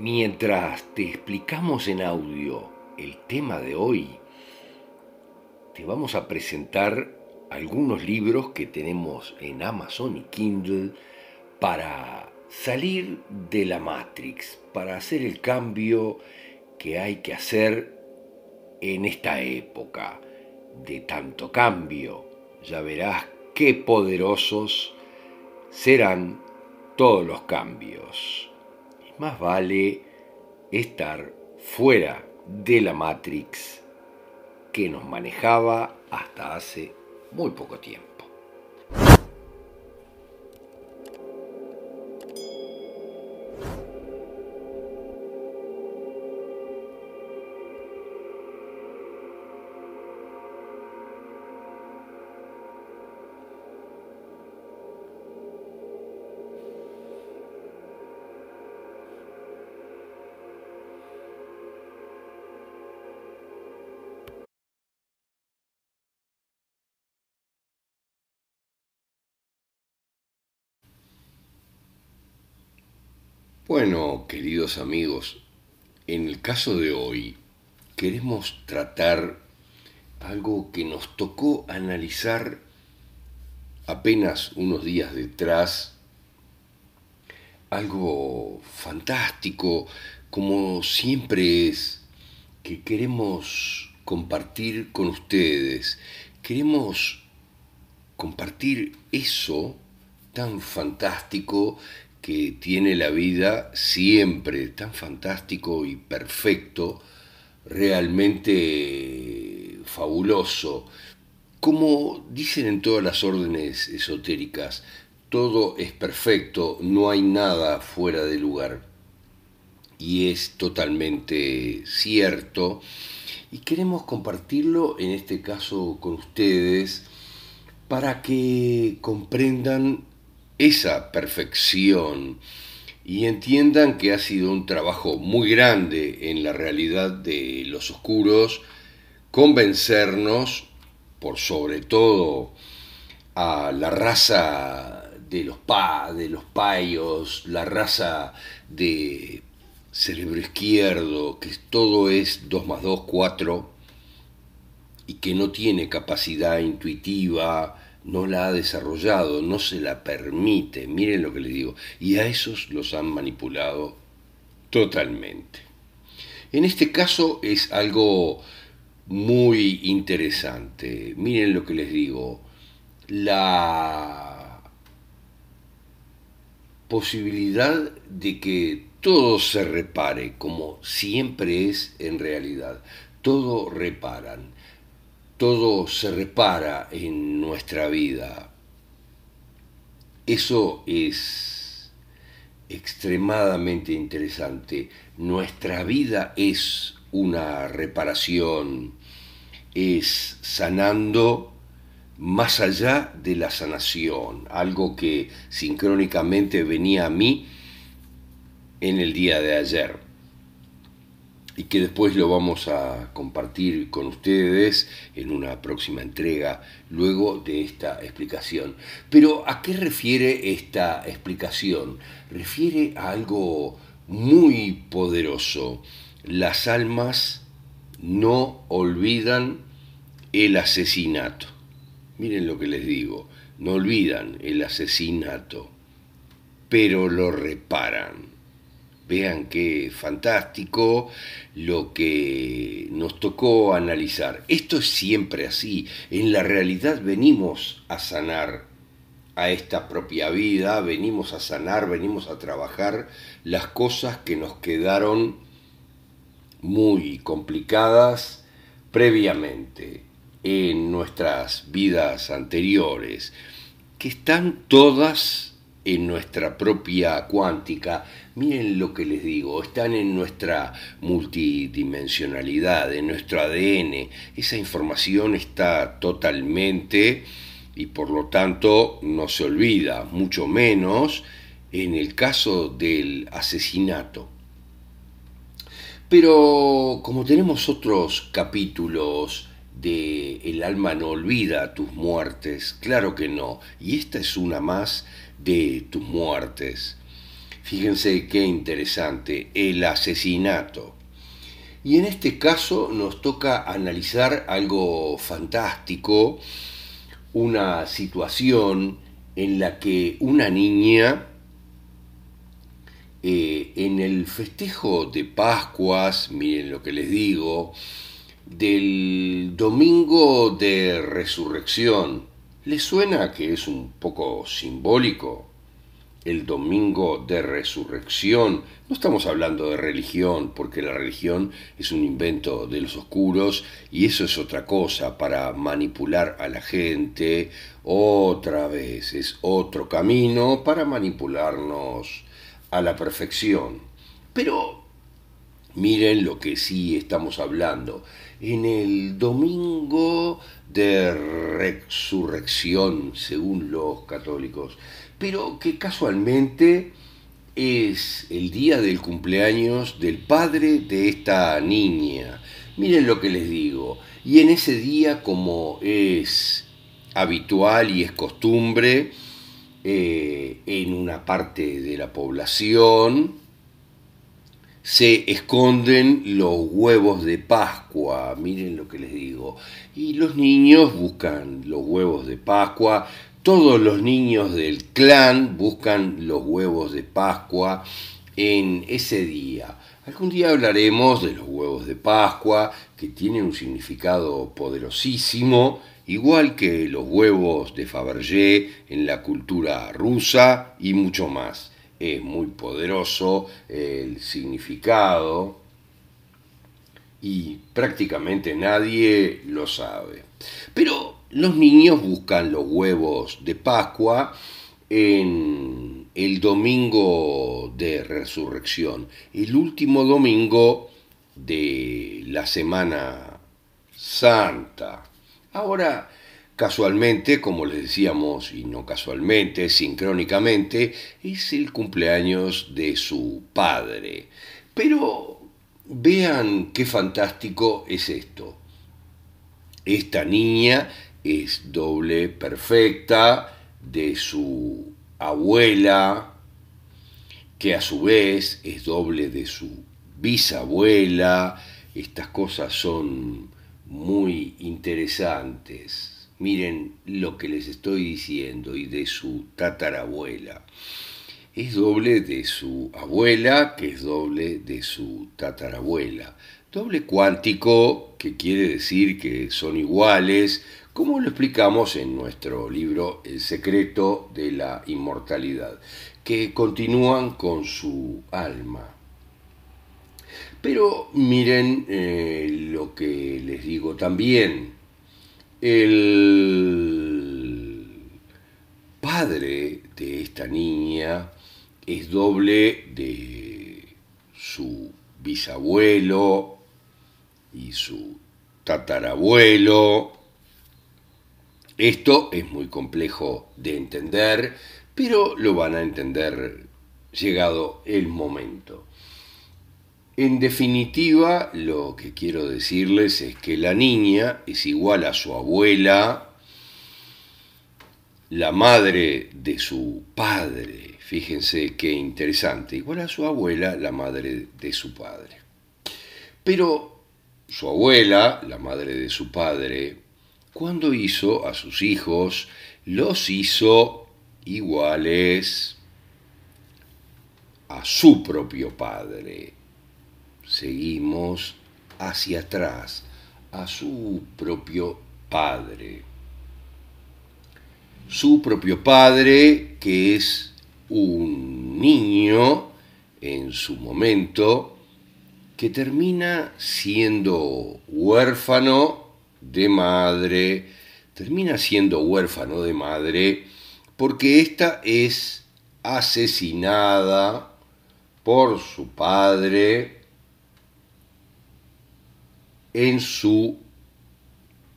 Mientras te explicamos en audio el tema de hoy, te vamos a presentar algunos libros que tenemos en Amazon y Kindle para salir de la Matrix, para hacer el cambio que hay que hacer en esta época de tanto cambio. Ya verás qué poderosos serán todos los cambios. Más vale estar fuera de la Matrix que nos manejaba hasta hace muy poco tiempo. Bueno, queridos amigos, en el caso de hoy queremos tratar algo que nos tocó analizar apenas unos días detrás, algo fantástico, como siempre es, que queremos compartir con ustedes, queremos compartir eso tan fantástico que tiene la vida siempre tan fantástico y perfecto, realmente fabuloso. Como dicen en todas las órdenes esotéricas, todo es perfecto, no hay nada fuera de lugar. Y es totalmente cierto. Y queremos compartirlo en este caso con ustedes para que comprendan esa perfección y entiendan que ha sido un trabajo muy grande en la realidad de los oscuros convencernos, por sobre todo a la raza de los pa, de los payos, la raza de cerebro izquierdo, que todo es 2 más 2, 4, y que no tiene capacidad intuitiva, no la ha desarrollado, no se la permite, miren lo que les digo, y a esos los han manipulado totalmente. En este caso es algo muy interesante, miren lo que les digo, la posibilidad de que todo se repare como siempre es en realidad, todo reparan todo se repara en nuestra vida. Eso es extremadamente interesante. Nuestra vida es una reparación, es sanando más allá de la sanación, algo que sincrónicamente venía a mí en el día de ayer y que después lo vamos a compartir con ustedes en una próxima entrega luego de esta explicación. Pero ¿a qué refiere esta explicación? Refiere a algo muy poderoso. Las almas no olvidan el asesinato. Miren lo que les digo, no olvidan el asesinato, pero lo reparan Vean qué fantástico lo que nos tocó analizar. Esto es siempre así. En la realidad venimos a sanar a esta propia vida, venimos a sanar, venimos a trabajar las cosas que nos quedaron muy complicadas previamente en nuestras vidas anteriores, que están todas en nuestra propia cuántica, miren lo que les digo, están en nuestra multidimensionalidad, en nuestro ADN. Esa información está totalmente y por lo tanto no se olvida, mucho menos en el caso del asesinato. Pero como tenemos otros capítulos de El alma no olvida tus muertes, claro que no, y esta es una más de tus muertes. Fíjense qué interesante, el asesinato. Y en este caso nos toca analizar algo fantástico, una situación en la que una niña eh, en el festejo de Pascuas, miren lo que les digo, del domingo de resurrección, ¿les suena que es un poco simbólico? El domingo de resurrección, no estamos hablando de religión, porque la religión es un invento de los oscuros y eso es otra cosa para manipular a la gente, otra vez es otro camino para manipularnos a la perfección. Pero miren lo que sí estamos hablando. En el domingo de resurrección, según los católicos, pero que casualmente es el día del cumpleaños del padre de esta niña. Miren lo que les digo. Y en ese día, como es habitual y es costumbre, eh, en una parte de la población se esconden los huevos de Pascua, miren lo que les digo. Y los niños buscan los huevos de Pascua, todos los niños del clan buscan los huevos de Pascua en ese día. Algún día hablaremos de los huevos de Pascua, que tienen un significado poderosísimo, igual que los huevos de Fabergé en la cultura rusa y mucho más. Es muy poderoso el significado y prácticamente nadie lo sabe. Pero los niños buscan los huevos de Pascua en el domingo de resurrección, el último domingo de la Semana Santa. Ahora, casualmente, como les decíamos, y no casualmente, sincrónicamente, es el cumpleaños de su padre. Pero vean qué fantástico es esto. Esta niña es doble perfecta de su abuela, que a su vez es doble de su bisabuela. Estas cosas son muy interesantes. Miren lo que les estoy diciendo y de su tatarabuela. Es doble de su abuela, que es doble de su tatarabuela. Doble cuántico, que quiere decir que son iguales, como lo explicamos en nuestro libro El secreto de la inmortalidad, que continúan con su alma. Pero miren eh, lo que les digo también. El padre de esta niña es doble de su bisabuelo y su tatarabuelo. Esto es muy complejo de entender, pero lo van a entender llegado el momento. En definitiva, lo que quiero decirles es que la niña es igual a su abuela, la madre de su padre. Fíjense qué interesante. Igual a su abuela, la madre de su padre. Pero su abuela, la madre de su padre, cuando hizo a sus hijos, los hizo iguales a su propio padre seguimos hacia atrás a su propio padre. Su propio padre, que es un niño en su momento, que termina siendo huérfano de madre, termina siendo huérfano de madre porque ésta es asesinada por su padre en su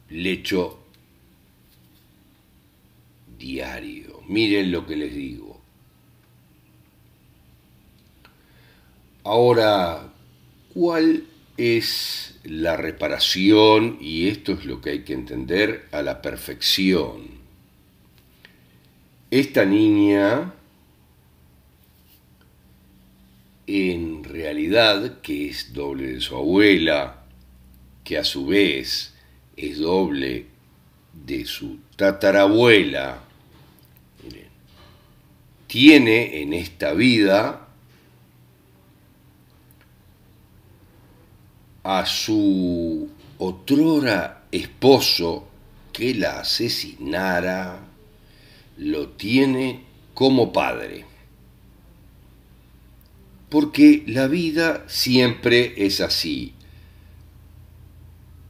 lecho diario. Miren lo que les digo. Ahora, ¿cuál es la reparación? Y esto es lo que hay que entender a la perfección. Esta niña en realidad, que es doble de su abuela, que a su vez es doble de su tatarabuela, tiene en esta vida a su otrora esposo que la asesinara, lo tiene como padre. Porque la vida siempre es así.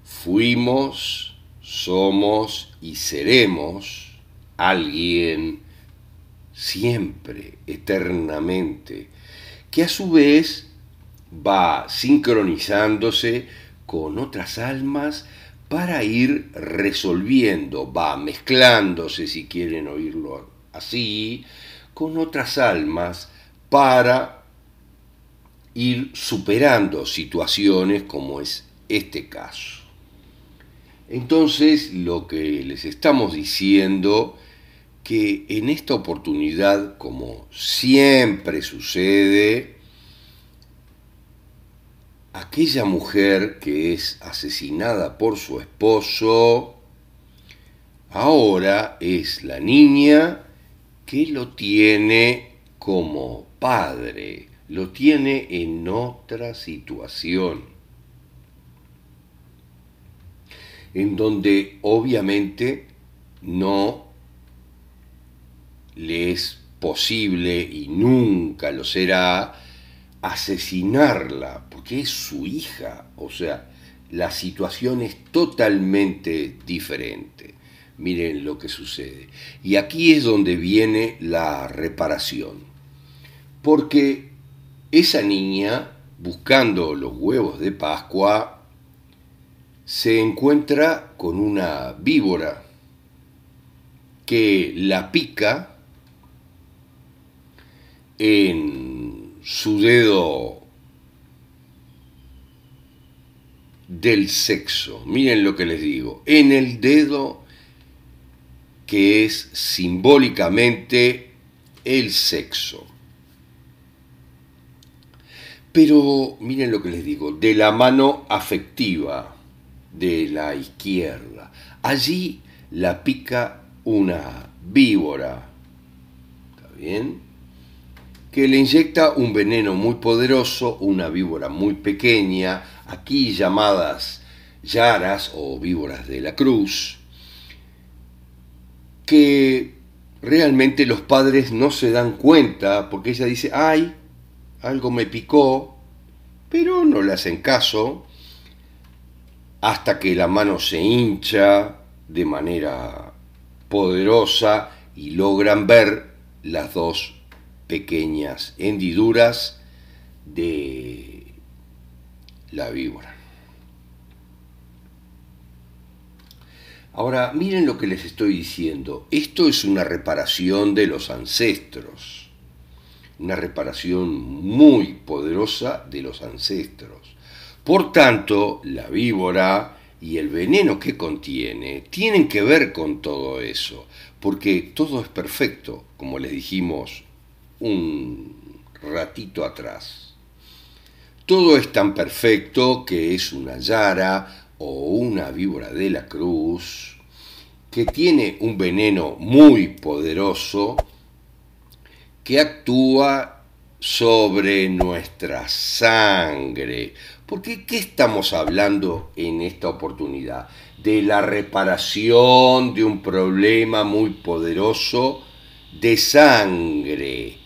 Fuimos, somos y seremos alguien siempre, eternamente, que a su vez va sincronizándose con otras almas para ir resolviendo, va mezclándose, si quieren oírlo así, con otras almas para ir superando situaciones como es este caso. Entonces, lo que les estamos diciendo que en esta oportunidad, como siempre sucede, aquella mujer que es asesinada por su esposo, ahora es la niña que lo tiene como padre, lo tiene en otra situación, en donde obviamente no le es posible y nunca lo será asesinarla, porque es su hija, o sea, la situación es totalmente diferente. Miren lo que sucede. Y aquí es donde viene la reparación. Porque esa niña, buscando los huevos de Pascua, se encuentra con una víbora que la pica en su dedo del sexo. Miren lo que les digo. En el dedo que es simbólicamente el sexo. Pero miren lo que les digo, de la mano afectiva de la izquierda. Allí la pica una víbora. ¿Está bien? Que le inyecta un veneno muy poderoso, una víbora muy pequeña, aquí llamadas yaras o víboras de la cruz, que realmente los padres no se dan cuenta porque ella dice, ay, algo me picó, pero no le hacen caso hasta que la mano se hincha de manera poderosa y logran ver las dos pequeñas hendiduras de la víbora. Ahora, miren lo que les estoy diciendo. Esto es una reparación de los ancestros. Una reparación muy poderosa de los ancestros. Por tanto, la víbora y el veneno que contiene tienen que ver con todo eso, porque todo es perfecto, como les dijimos un ratito atrás. Todo es tan perfecto que es una yara o una víbora de la cruz, que tiene un veneno muy poderoso que actúa sobre nuestra sangre. Porque ¿qué estamos hablando en esta oportunidad? De la reparación de un problema muy poderoso de sangre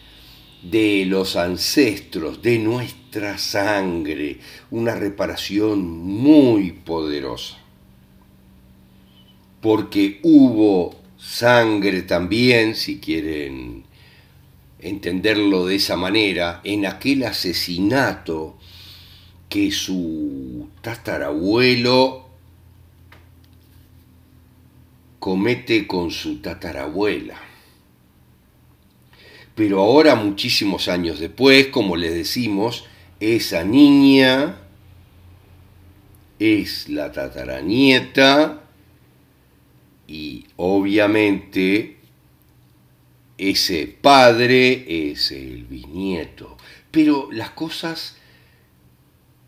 de los ancestros, de nuestra sangre, una reparación muy poderosa. Porque hubo sangre también, si quieren entenderlo de esa manera, en aquel asesinato que su tatarabuelo comete con su tatarabuela. Pero ahora, muchísimos años después, como les decimos, esa niña es la tataranieta y obviamente ese padre es el bisnieto. Pero las cosas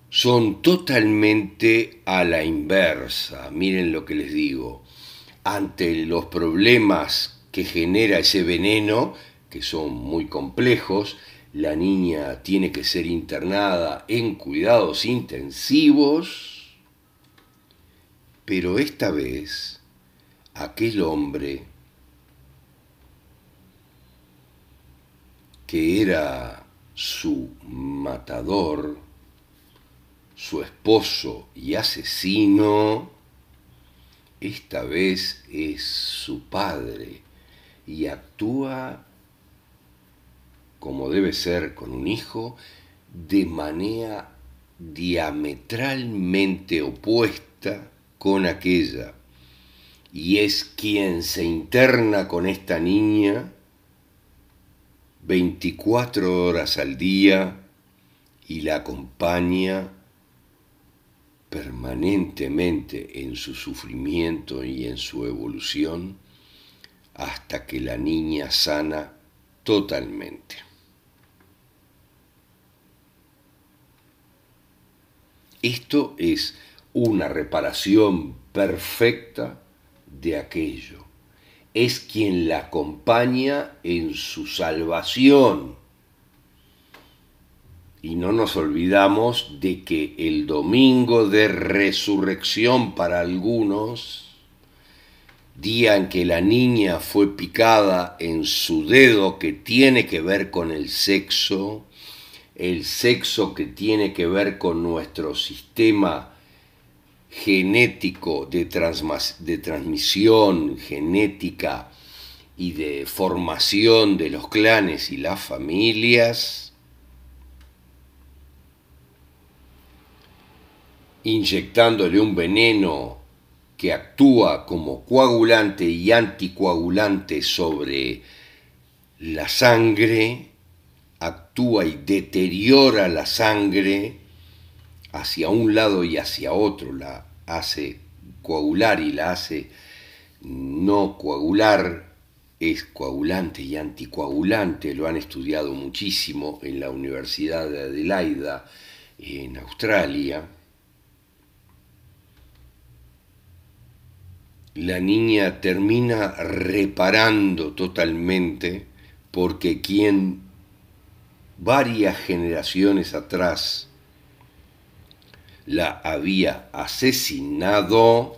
son totalmente a la inversa. Miren lo que les digo. Ante los problemas que genera ese veneno, que son muy complejos, la niña tiene que ser internada en cuidados intensivos, pero esta vez aquel hombre que era su matador, su esposo y asesino, esta vez es su padre y actúa como debe ser con un hijo, de manera diametralmente opuesta con aquella. Y es quien se interna con esta niña 24 horas al día y la acompaña permanentemente en su sufrimiento y en su evolución hasta que la niña sana totalmente. Esto es una reparación perfecta de aquello. Es quien la acompaña en su salvación. Y no nos olvidamos de que el domingo de resurrección para algunos, día en que la niña fue picada en su dedo que tiene que ver con el sexo, el sexo que tiene que ver con nuestro sistema genético de, de transmisión genética y de formación de los clanes y las familias, inyectándole un veneno que actúa como coagulante y anticoagulante sobre la sangre, actúa y deteriora la sangre hacia un lado y hacia otro, la hace coagular y la hace no coagular, es coagulante y anticoagulante, lo han estudiado muchísimo en la Universidad de Adelaida, en Australia. La niña termina reparando totalmente porque quien varias generaciones atrás la había asesinado,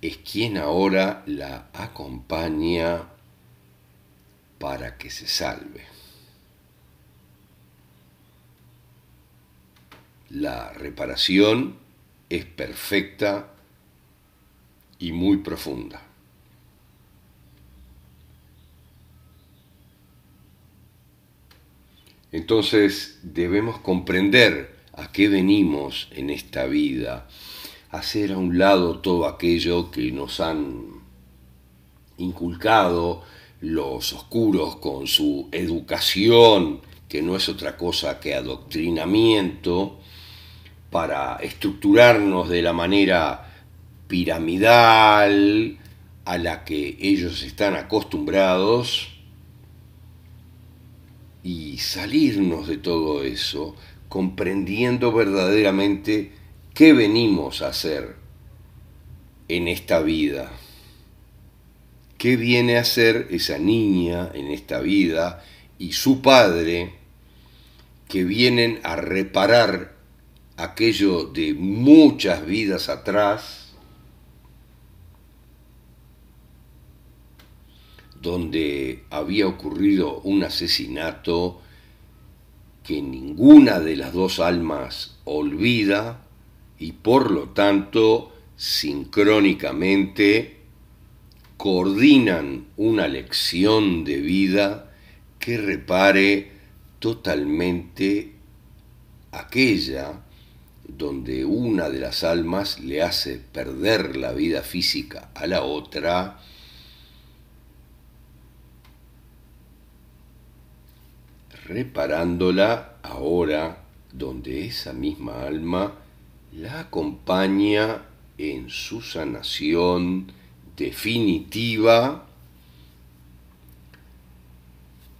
es quien ahora la acompaña para que se salve. La reparación es perfecta y muy profunda. Entonces debemos comprender a qué venimos en esta vida, hacer a un lado todo aquello que nos han inculcado los oscuros con su educación, que no es otra cosa que adoctrinamiento, para estructurarnos de la manera piramidal a la que ellos están acostumbrados, y salirnos de todo eso comprendiendo verdaderamente qué venimos a hacer en esta vida. ¿Qué viene a hacer esa niña en esta vida y su padre que vienen a reparar aquello de muchas vidas atrás donde había ocurrido un asesinato que ninguna de las dos almas olvida y por lo tanto sincrónicamente coordinan una lección de vida que repare totalmente aquella donde una de las almas le hace perder la vida física a la otra reparándola ahora donde esa misma alma la acompaña en su sanación definitiva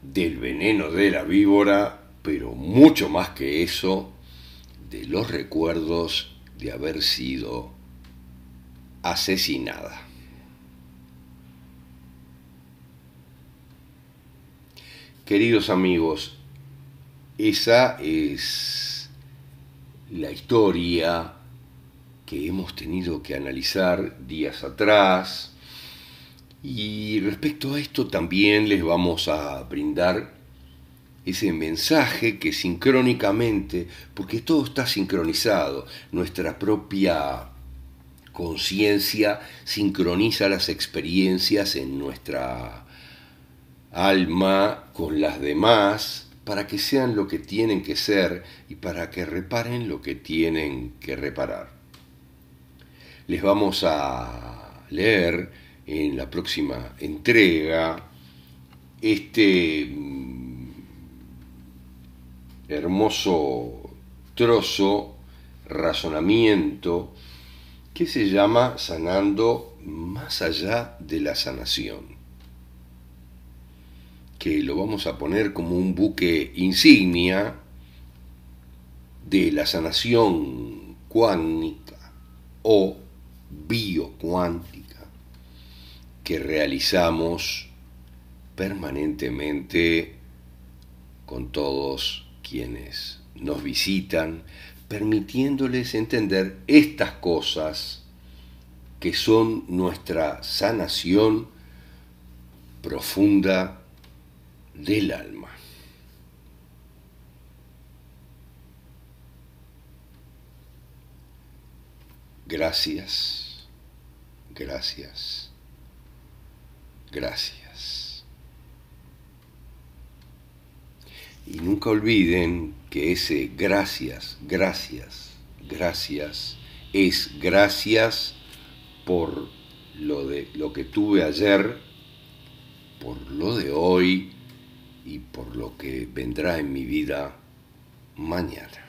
del veneno de la víbora, pero mucho más que eso, de los recuerdos de haber sido asesinada. Queridos amigos, esa es la historia que hemos tenido que analizar días atrás. Y respecto a esto también les vamos a brindar ese mensaje que sincrónicamente, porque todo está sincronizado, nuestra propia conciencia sincroniza las experiencias en nuestra alma con las demás para que sean lo que tienen que ser y para que reparen lo que tienen que reparar. Les vamos a leer en la próxima entrega este mm, hermoso trozo, razonamiento, que se llama Sanando más allá de la sanación que lo vamos a poner como un buque insignia de la sanación cuántica o biocuántica que realizamos permanentemente con todos quienes nos visitan, permitiéndoles entender estas cosas que son nuestra sanación profunda del alma. Gracias, gracias, gracias. Y nunca olviden que ese gracias, gracias, gracias es gracias por lo de lo que tuve ayer, por lo de hoy y por lo que vendrá en mi vida mañana.